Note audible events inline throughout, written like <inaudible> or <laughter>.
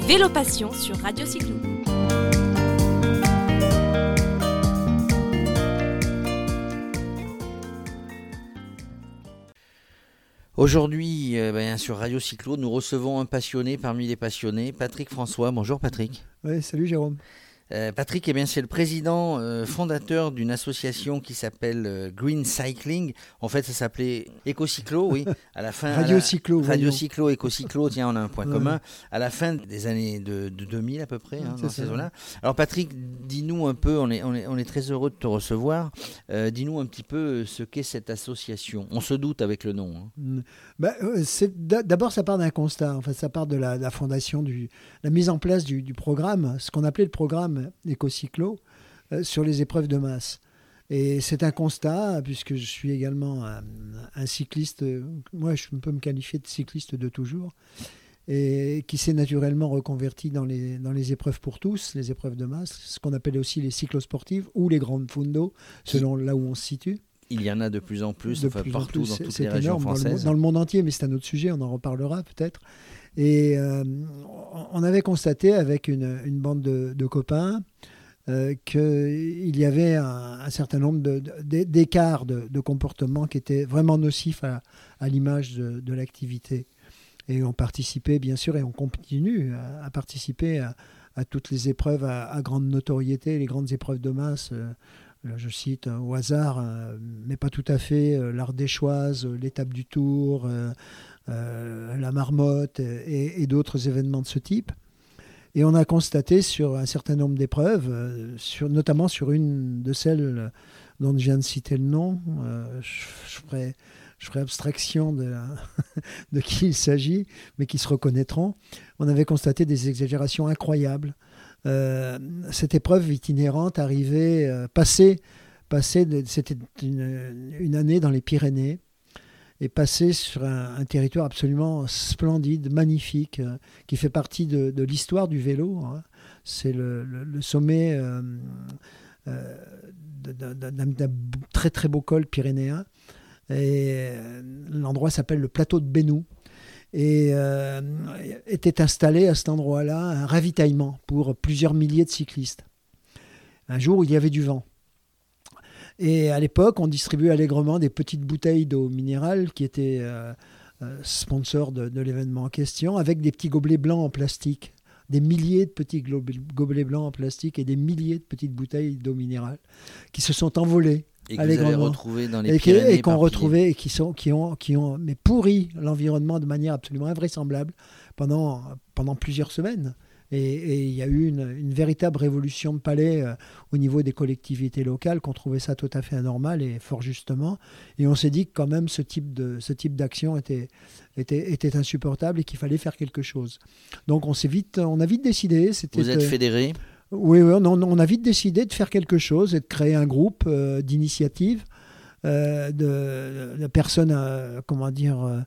C'est Vélo Passion sur Radio Cyclo. Aujourd'hui, euh, ben, sur Radio Cyclo, nous recevons un passionné parmi les passionnés, Patrick François. Bonjour Patrick. Oui, salut Jérôme. Euh, Patrick, eh bien, c'est le président euh, fondateur d'une association qui s'appelle euh, Green Cycling. En fait, ça s'appelait Ecocyclo, oui. À la fin, Radio Cyclo. Radio Cyclo, Ecocyclo, tiens, on a un point commun. À la fin des années de, 2000 à peu près, hein, dans ces là Alors Patrick, dis-nous un peu, on est, on, est, on est, très heureux de te recevoir. dis-nous un petit peu ce qu'est cette association. On se doute avec le nom. Hein. Bah, D'abord, ça part d'un constat. En fait, ça part de la, fondation, du, la mise en place du, du programme, ce qu'on appelait le programme écocyclo euh, sur les épreuves de masse. Et c'est un constat, puisque je suis également un, cycliste, moi je peux me qualifier de cycliste de toujours, et qui s'est naturellement reconverti dans les, dans les épreuves pour tous, les épreuves de masse, ce qu'on appelait aussi les cyclosportives ou les grandes fundo, selon là où on se situe. Il y en a de plus en plus, partout dans toutes les régions françaises. Dans le, monde entier, mais c'est un autre sujet, on en reparlera peut-être. Et euh, on avait constaté avec une, bande de, copains euh, qu'il y avait un, certain nombre d'écarts de, comportement qui étaient vraiment nocifs à, l'image de, l'activité. Et on participait, bien sûr, et on continue à, participer à, toutes les épreuves à, grande notoriété, les grandes épreuves de masse. Euh, je cite au hasard, mais pas tout à fait, l'Ardéchoise, l'étape du Tour, la marmotte et, d'autres événements de ce type. Et on a constaté sur un certain nombre d'épreuves, euh, notamment sur une de celles dont je viens de citer le nom, euh, je, ferai, abstraction <laughs> de, qui il s'agit, mais qui se reconnaîtront, on avait constaté des exagérations incroyables. cette épreuve itinérante arrivait, passée, passée c'était une, année dans les Pyrénées, est passé sur un, territoire absolument splendide, magnifique, euh, qui fait partie de, l'histoire du vélo. Hein. C'est le, sommet euh, euh, d'un très très beau col pyrénéen. Et l'endroit s'appelle le plateau de Bénou. Et était installé à cet endroit-là un ravitaillement pour plusieurs milliers de cyclistes. Un jour, il y avait du vent. Et à l'époque, on distribuait allègrement des petites bouteilles d'eau minérale qui étaient euh, euh, sponsors de, l'événement en question, avec des petits gobelets blancs en plastique. Des milliers de petits gobelets blancs en plastique et des milliers de petites bouteilles d'eau minérale qui se sont envolées et que vous avez retrouvé dans les et, et qu'on retrouvait et qui sont qui ont qui ont mais pourri l'environnement de manière absolument invraisemblable pendant pendant plusieurs semaines. Et, il y a eu une, véritable révolution de palais euh, au niveau des collectivités locales qui ont trouvé ça tout à fait anormal et fort justement. Et on s'est dit que quand même ce type, de, ce type d'action était, était, était insupportable et qu'il fallait faire quelque chose. Donc on, s'est vite, on a vite décidé. Vous êtes fédéré Oui, oui on, on, a vite décidé de faire quelque chose et de créer un groupe euh, d'initiatives. Euh, de, de, personnes, comment dire,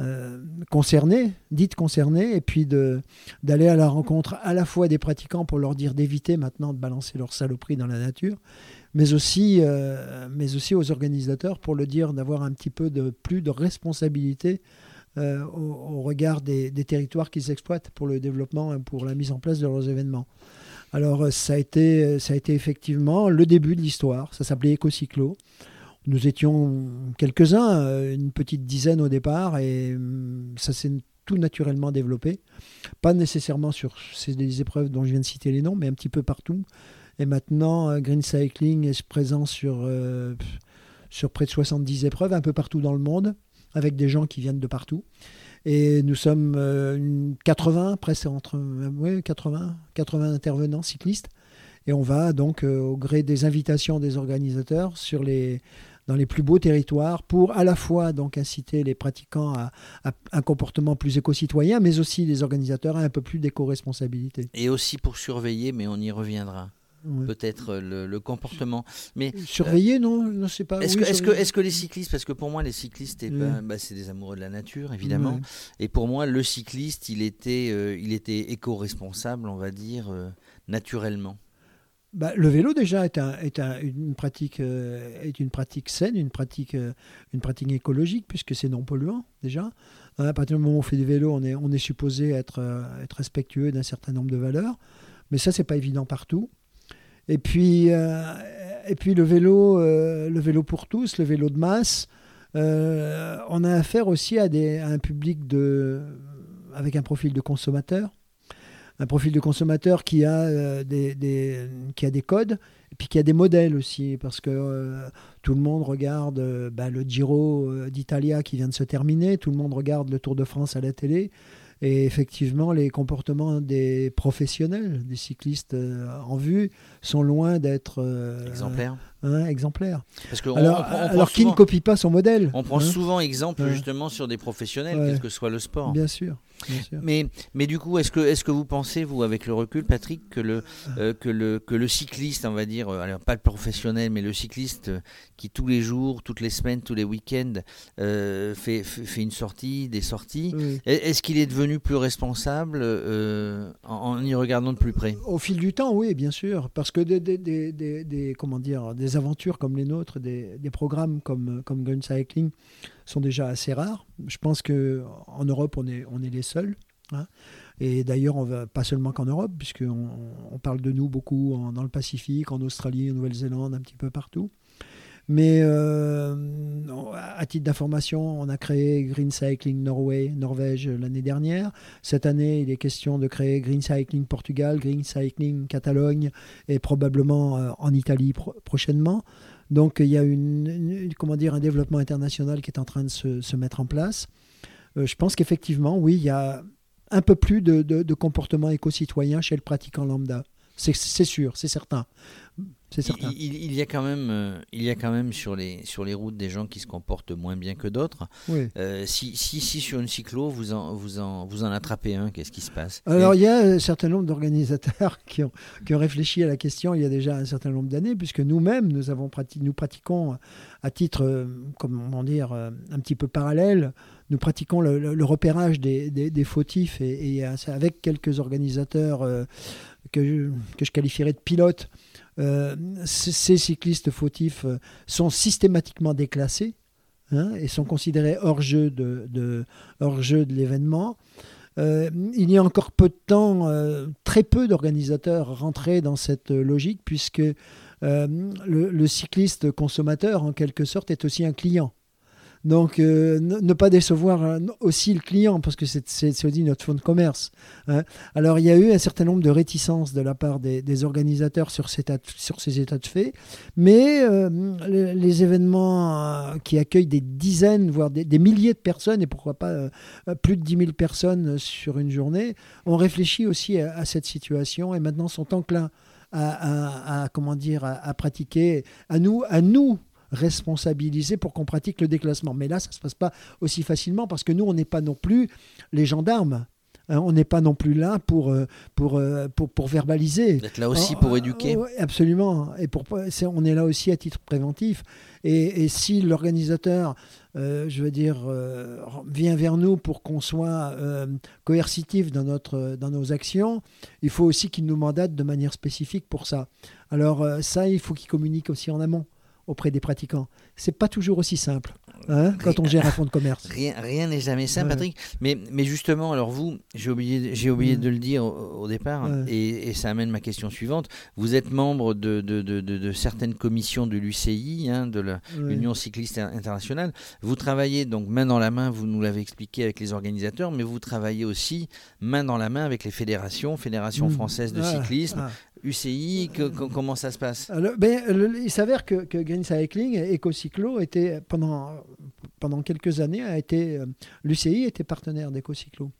euh, concernés, dites concernés, et puis d'aller à la rencontre à la fois des pratiquants pour leur dire d'éviter maintenant de balancer leur saloperie dans la nature, mais aussi, euh, mais aussi aux organisateurs pour le dire d'avoir un petit peu de plus de responsabilité euh, au, regard des, territoires qu'ils exploitent pour le développement et pour la mise en place de leurs événements. Alors ça a été, ça a été effectivement le début de l'histoire, ça s'appelait Ecocyclo. Nous étions quelques-uns, euh, une petite dizaine au départ, et hum, ça s'est tout naturellement développé. Pas nécessairement sur ces épreuves dont je viens de citer les noms, mais un petit peu partout. Et maintenant, euh, Green Cycling est présent sur, euh, sur près de 70 épreuves, un peu partout dans le monde, avec des gens qui viennent de partout. Et nous sommes 80, presque entre 80, 80 intervenants cyclistes. Et on va donc, au gré des invitations des organisateurs, sur les, dans les plus beaux territoires pour à la fois donc inciter les pratiquants à, un comportement plus éco-citoyen, mais aussi les organisateurs à un peu plus d'éco-responsabilité. Et aussi pour surveiller, mais on y reviendra. peut-être le, comportement. Mais surveiller, non, non c'est pas. Est-ce que, est que, est que, les cyclistes, parce que pour moi les cyclistes, bah, c'est des amoureux de la nature évidemment, et pour moi le cycliste, il était, euh, il était éco-responsable, on va dire euh, naturellement. Bah, le vélo déjà est, une, pratique, est une pratique saine, une pratique, une pratique écologique puisque c'est non polluant déjà. Hein, à partir du moment où on fait du vélo, on est, on est supposé être, être respectueux d'un certain nombre de valeurs, mais ça c'est pas évident partout. Et puis, et puis le vélo, le vélo pour tous, le vélo de masse, on a affaire aussi à, des, un public de, avec un profil de consommateur un profil de consommateur qui a, euh, des, qui a des codes et puis qui a des modèles aussi, parce que euh, tout le monde regarde euh, bah, le Giro d'Italia qui vient de se terminer, tout le monde regarde le Tour de France à la télé. Et effectivement, les comportements des professionnels, des cyclistes en vue, sont loin d'être exemplaires. Hein, exemplaire. Parce que alors, alors qui ne copie pas son modèle On prend hein souvent exemple justement sur des professionnels, quel que soit le sport. Bien sûr. Mais, mais du coup, est-ce que, est que vous pensez, vous, avec le recul, Patrick, que le, euh, que le, que le cycliste, on va dire, euh, alors pas le professionnel, mais le cycliste euh, qui tous les jours, toutes les semaines, tous les week-ends fait, fait une sortie, des sorties, est-ce qu'il est devenu plus responsable en, y regardant de plus près? Au fil du temps, oui, bien sûr. Parce que des, des, des, des comment dire, des aventures comme les nôtres, des, programmes comme, comme Gun Cycling sont déjà assez rares. Je pense qu'en Europe, on est, on est les seuls. Hein. Et d'ailleurs, pas seulement qu'en Europe, puisqu'on on parle de nous beaucoup dans le Pacifique, en Australie, en Nouvelle-Zélande, un petit peu partout. Mais euh, à titre d'information, on a créé Green Cycling Norway, Norvège l'année dernière. Cette année, il est question de créer Green Cycling Portugal, Green Cycling Catalogne et probablement euh, en Italie prochainement. Donc il y a une, comment dire, un développement international qui est en train de se, mettre en place. Euh, je pense qu'effectivement, oui, il y a un peu plus de, de, comportement éco-citoyen chez le pratiquant lambda. C'est sûr, c'est certain. Il, y a quand même, euh, il y a quand même sur les, sur les routes des gens qui se comportent moins bien que d'autres. Euh, si, si, si, sur une cyclo, vous en, vous en, vous en attrapez un, qu'est-ce qui se passe? Alors, il y a un certain nombre d'organisateurs <laughs> qui ont, qui ont réfléchi à la question il y a déjà un certain nombre d'années, puisque nous-mêmes, nous, avons nous pratiquons à titre, euh, comment dire, un petit peu parallèle, nous pratiquons le, repérage des, des, fautifs et, et, avec quelques organisateurs que, je, que je qualifierais de pilotes euh, ces cyclistes fautifs euh, sont systématiquement déclassés hein, et sont considérés hors jeu de, hors jeu de l'événement. Euh, il y a encore peu de temps, très peu d'organisateurs rentraient dans cette logique puisque le, cycliste consommateur, en quelque sorte, est aussi un client. Donc, euh, ne, pas décevoir euh, aussi le client, parce que c'est aussi notre fonds de commerce. Hein. Alors, il y a eu un certain nombre de réticences de la part des, organisateurs sur, ces états de fait, mais euh, les, événements qui accueillent des dizaines, voire des, milliers de personnes, et pourquoi pas plus de 10 000 personnes sur une journée, ont réfléchi aussi à, cette situation et maintenant sont enclins à, comment dire, à, pratiquer, à nous, à nous responsabiliser pour qu'on pratique le déclassement. Mais là, ça ne se passe pas aussi facilement parce que nous, on n'est pas non plus les gendarmes. Hein, on n'est pas non plus là pour, euh, pour, euh, pour, pour, verbaliser. Vous êtes là aussi pour éduquer. absolument. Et pour, on est là aussi à titre préventif. Et, si l'organisateur, euh, je veux dire, vient vers nous pour qu'on soit coercitif dans, notre, dans nos actions, il faut aussi qu'il nous mandate de manière spécifique pour ça. Alors ça, il faut qu'il communique aussi en amont auprès des pratiquants. C'est pas toujours aussi simple hein, quand on gère un fonds de commerce. Rien n'est jamais simple, Patrick. Mais, mais justement, alors vous, j'ai oublié, j'ai oublié de le dire au, départ, et, ça amène ma question suivante. Vous êtes membre de, de, de, de certaines commissions de l'UCI, hein, de l'Union cycliste internationale. Vous travaillez donc main dans la main, vous nous l'avez expliqué avec les organisateurs, mais vous travaillez aussi main dans la main avec les fédérations, Fédération mmh. française de cyclisme, ah. UCI, comment ça se passe? Ben, Il s'avère que, que, Green Cycling EcoCyclo était pendant, pendant quelques années euh, l'UCI était partenaire d'EcoCyclo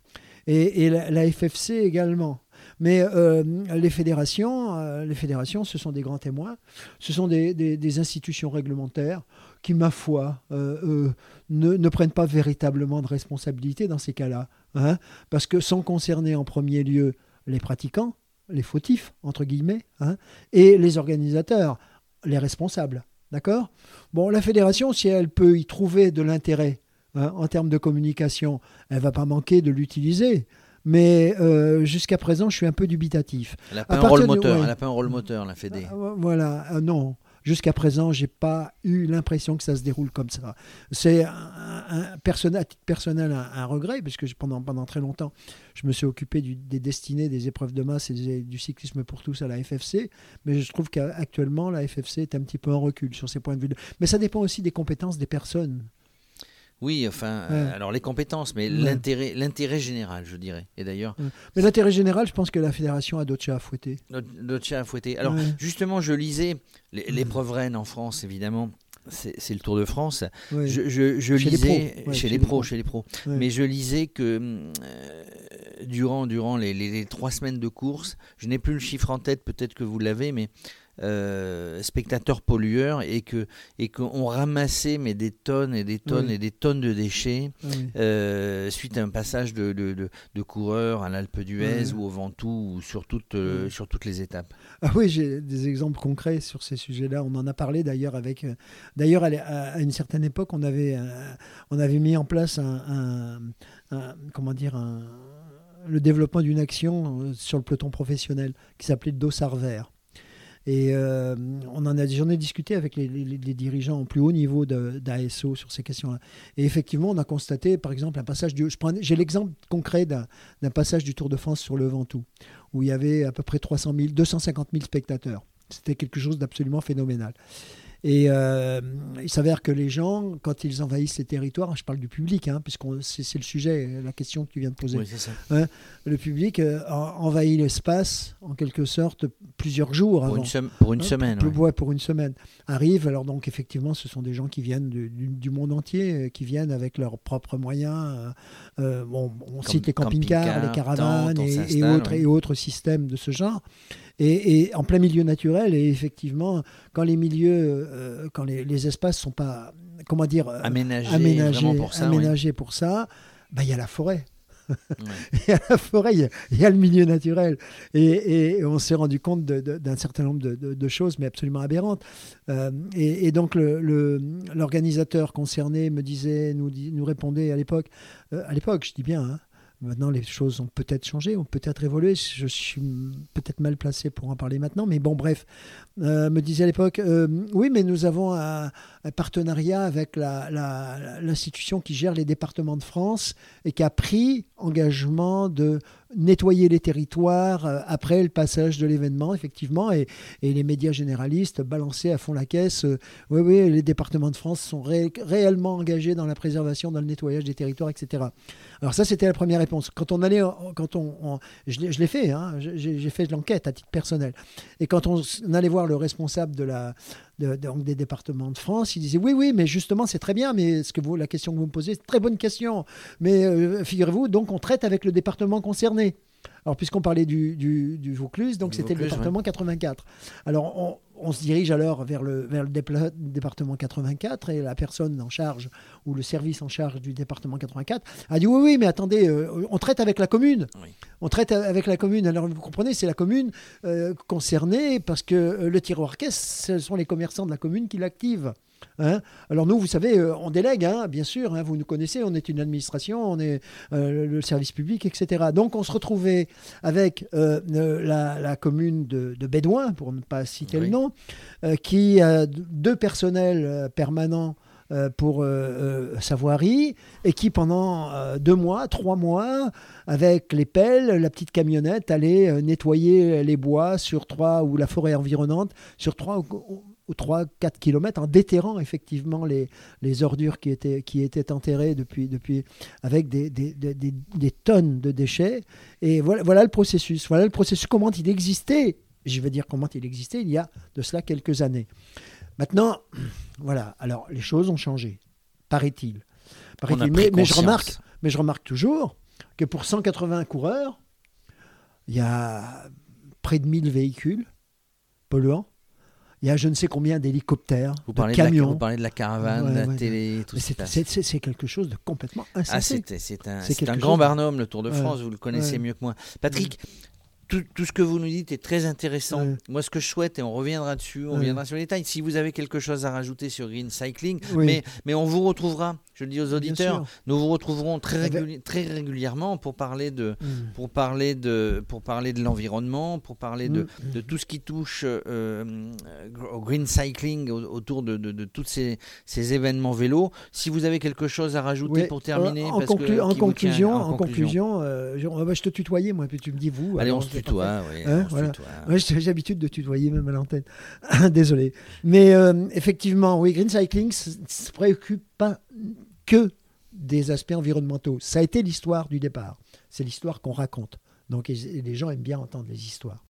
et, la, FFC également. Mais euh, les fédérations, euh, les fédérations, ce sont des grands témoins. Ce sont des, institutions réglementaires qui, ma foi, ne, ne, prennent pas véritablement de responsabilité dans ces cas-là, hein, parce que sont concernés en premier lieu les pratiquants, les fautifs, entre guillemets, hein, et les organisateurs, les responsables. D'accord? Bon, la fédération, si elle peut y trouver de l'intérêt hein, en termes de communication, elle va pas manquer de l'utiliser. mais euh, jusqu'à présent, je suis un peu dubitatif. Elle n'a pas, un rôle moteur, ouais. elle a pas un rôle moteur, la Fédé. Ah, Voilà, euh, non. Jusqu'à présent, j'ai pas eu l'impression que ça se déroule comme ça. C'est un, personnel, à titre personnel un, un regret, parce que pendant, pendant très longtemps, je me suis occupé du- des destinées des épreuves de masse et des- du cyclisme pour tous à la FFC. Mais je trouve qu'actuellement, la FFC est un petit peu en recul sur ces points de vue. Mais ça dépend aussi des compétences des personnes. Oui, enfin, euh, alors les compétences, mais Ouais. l'intérêt, l'intérêt général, je dirais. Et d'ailleurs, Mais l'intérêt général, je pense que la fédération a d'autres chats à fouetter. chat à fouetter. Alors, justement, je lisais l'é- l'épreuve reine en France, évidemment. C'est le Tour de France. Je, je- je Chez les lisais pros, ouais, chez les pros, chez les pros. Mais je lisais que euh, durant, durant les, les- les trois semaines de course, je n'ai plus le chiffre en tête, peut-être que vous l'avez, mais euh, spectateurs pollueurs et que et qu'on ramassait mais des tonnes et des tonnes Oui. et des tonnes de déchets oui. euh, suite à un passage de, de, de- de coureurs à l'Alpe d'Huez ou au Ventoux ou sur toutes, euh, sur toutes les étapes. Ah oui, j'ai des exemples concrets sur ces sujets-là. On en a parlé d'ailleurs avec. D'ailleurs, à, une certaine époque, on avait, on avait mis en place un, un- un- comment dire, un- le développement d'une action sur le peloton professionnel qui s'appelait Dossard Vert. Et euh, on en a, j'en ai discuté avec les, dirigeants au plus haut niveau d'ASO sur ces questions-là. Et effectivement, on a constaté, par exemple, un passage du. J'ai l'exemple concret d'un passage du Tour de France sur le Ventoux, où il y avait à peu près 300 000, 250 000 spectateurs. C'était quelque chose d'absolument phénoménal. Et euh, il s'avère que les gens, quand ils envahissent les territoires, je parle du public, hein, puisque c'est le sujet, la question que tu viens de poser, Oui, c'est ça. le public euh, en- envahit l'espace en quelque sorte plusieurs jours Pour avant. une, sem- pour une Hein, semaine. pour, ouais. pour une semaine. Arrivent, alors donc effectivement, ce sont des gens qui viennent du, du- du monde entier, euh, qui viennent avec leurs propres moyens. euh, bon, on cite les camping-cars, les caravanes tentes, on et, et s'installe, autres, ouais. et autres systèmes de ce genre. Et, et en plein milieu naturel, et effectivement, quand les milieux, euh, quand les, les espaces sont pas, comment dire, euh, Aménagé, aménagés, vraiment pour ça. oui. aménagés pour ça, bah, il y a la forêt. <laughs> Il y a la forêt, il y a, il y a le milieu naturel. Et, et on s'est rendu compte d'un certain nombre de, de- de choses, mais absolument aberrantes. Euh, et, et donc, le- le- l'organisateur concerné me disait, nous répondait à l'époque, euh, à l'époque, je dis bien, hein, Maintenant, les choses ont peut-être changé, ont peut-être évolué. Je suis peut-être mal placé pour en parler maintenant, mais bon, bref, euh, me disait à l'époque, euh, oui, mais nous avons un, partenariat avec l'institution qui gère les départements de France et qui a pris engagement de nettoyer les territoires euh, après le passage de l'événement, effectivement, et, les médias généralistes balançaient à fond la caisse. oui, oui, les départements de France sont ré- réellement engagés dans la préservation, dans le nettoyage des territoires, etc. Alors ça, c'était la première réponse. Quand on allait, quand on, je l'ai fait, hein, j'ai fait l'enquête à titre personnel. Et quand on, allait voir le responsable de la, des départements de France, il disait oui, oui, mais justement, c'est très bien, mais ce que vous, la question que vous me posez, c'est très bonne question. Mais euh, figurez-vous, donc on traite avec le département concerné. Alors, puisqu'on parlait du, du, du Vaucluse, donc c'était le département 84. Alors, on, on se dirige alors vers le, vers le département 84 et la personne en charge, ou le service en charge du département 84, a dit oui, oui, mais attendez, euh, on traite avec la commune. Oui. On traite avec la commune. Alors, vous comprenez, c'est la commune euh, concernée parce que euh, le tiroir caisse, ce sont les commerçants de la commune qui l'activent. Hein? Alors nous, vous savez, euh, on délègue, hein, bien sûr, hein, vous nous connaissez, on est une administration, on est euh, le service public, etc. Donc on se retrouvait avec euh, la, la commune de, de Bédouin, pour ne pas citer Oui. le nom, euh, qui a deux personnels permanents pour euh, euh, sa voirie et qui pendant deux mois, trois mois, avec les pelles, la petite camionnette, allait nettoyer les bois sur trois ou la forêt environnante sur trois ou, ou 3 4 kilomètres en déterrant effectivement les, les ordures qui étaient, qui étaient enterrées depuis, depuis avec des, des, des- des- tonnes de déchets. Et voilà, voilà le processus. Voilà le processus, comment il existait? Je vais dire comment il existait il y a de cela quelques années. Maintenant, voilà. Alors, les choses ont changé, paraît-il. Mais, mais je remarque, mais je remarque toujours que pour 180 coureurs, il y a près de 1000 véhicules polluants. Il y a je ne sais combien d'hélicoptères, Vous de parlez de, la, camions. vous parlez de la caravane, Ouais, de la ouais, télé, tout Mais ça. c'est- quelque chose de complètement Ah, insensé. c'est c'est un, grand chose- barnum, le Tour de Ouais. France, vous le connaissez Ouais. mieux que moi. Patrick, tout, tout, ce que vous nous dites est très intéressant. Ouais. Moi, ce que je souhaite, et on reviendra dessus, on Ouais. reviendra sur les détails, si vous avez quelque chose à rajouter sur Green Cycling, Oui. mais, mais on vous retrouvera, je le dis aux auditeurs, nous vous retrouverons très, Eh ben- réguli- très régulièrement pour parler de, Mm. pour parler de, pour parler de l'environnement, pour parler de, Mm. de tout ce qui touche euh, euh, au green cycling, au- autour de, de, de tous ces, ces événements vélos. Si vous avez quelque chose à rajouter pour terminer, Euh, en, parce que- conclusion, en conclusion, euh, je, te tutoyer, moi, puis tu me dis vous. Allez, alors on se tutoie. oui, Hein, voilà. tutoie. Ouais, j'ai l'habitude de tutoyer même à l'antenne. <laughs> Désolé. Mais euh, effectivement, oui, Green Cycling s- se préoccupe pas que des aspects environnementaux. Ça a été l'histoire du départ. C'est l'histoire qu'on raconte. Donc les gens aiment bien entendre les histoires.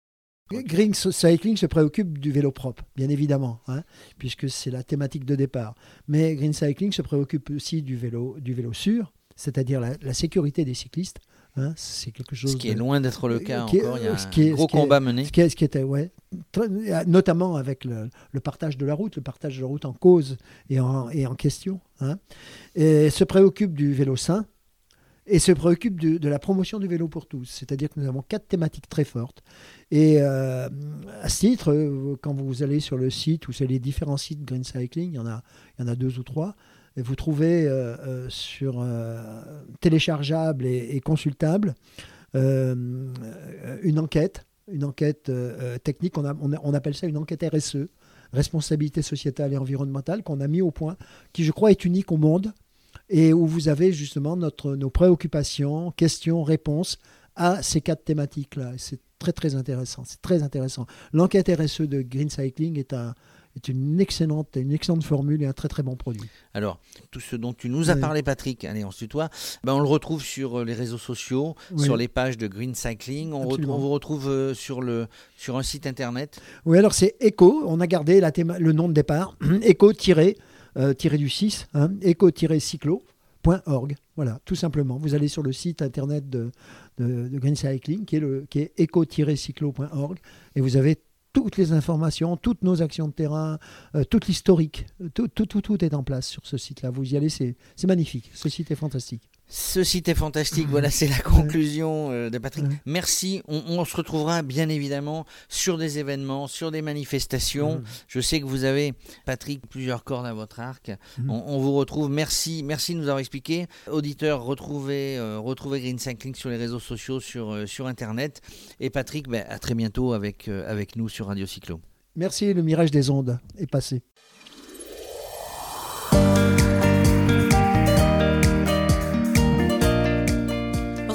Green Cycling se préoccupe du vélo propre, bien évidemment, hein, puisque c'est la thématique de départ. Mais Green Cycling se préoccupe aussi du vélo, du vélo sûr, c'est-à-dire la, la sécurité des cyclistes. Hein. c'est quelque chose Ce qui est loin d'être le cas qui est- encore. Il y a qui est- un gros est- combat mené. ce qui, est- ce qui était, ouais, très- notamment avec le, le partage de la route, le partage de la route en cause et en, et en question. hein. Et se préoccupe du vélo sain et se préoccupe de la promotion du vélo pour tous. C'est-à-dire que nous avons quatre thématiques très fortes. Et euh, à ce titre, euh, quand vous allez sur le site ou sur les différents sites Green Cycling, il y en a, il y en a deux ou trois, vous trouvez euh, euh, sur euh, téléchargeable et, consultable une enquête, une enquête technique. On, on appelle ça une enquête RSE, responsabilité sociétale et environnementale, qu'on a mis au point, qui je crois est unique au monde et où vous avez justement notre, nos préoccupations, questions, réponses à ces quatre thématiques-là. C'est très très intéressant. C'est très intéressant. L'enquête RSE de Green Cycling est, un, est une, excellente, une excellente formule et un très très bon produit. Alors, tout ce dont tu nous as Oui. parlé, Patrick, allez, on se tutoie, ben, on le retrouve sur euh, les réseaux sociaux, Oui. sur les pages de Green Cycling. On, re- Absolument. on vous retrouve euh, sur, le, sur un site internet. Oui, alors c'est Eco. On a gardé la théma- le nom de départ. <clears throat> Eco tiré, euh, tiré du 6, hein, eco-cyclo.org. Voilà, tout simplement. Vous allez sur le site internet de, de, de Green Cycling, qui est, le, qui est eco-cyclo.org, et vous avez toutes les informations, toutes nos actions de terrain, euh, toute l'historique. Tout, tout, tout, tout est en place sur ce site-là. Vous y allez, c'est c'est magnifique. Ce site est fantastique. Ce site est fantastique, <laughs> voilà, c'est la conclusion euh, de Patrick. Ouais. Merci, on, on se retrouvera bien évidemment sur des événements, sur des manifestations. Je sais que vous avez, Patrick, plusieurs cordes à votre arc. Mhm. On, on vous retrouve, merci, merci de nous avoir expliqué. Auditeurs, retrouvez, euh, retrouvez Green Cycling sur les réseaux sociaux, sur, euh, sur Internet. Et Patrick, ben, à très bientôt avec, avec nous sur Radio Cyclo. Merci, le mirage des ondes est passé.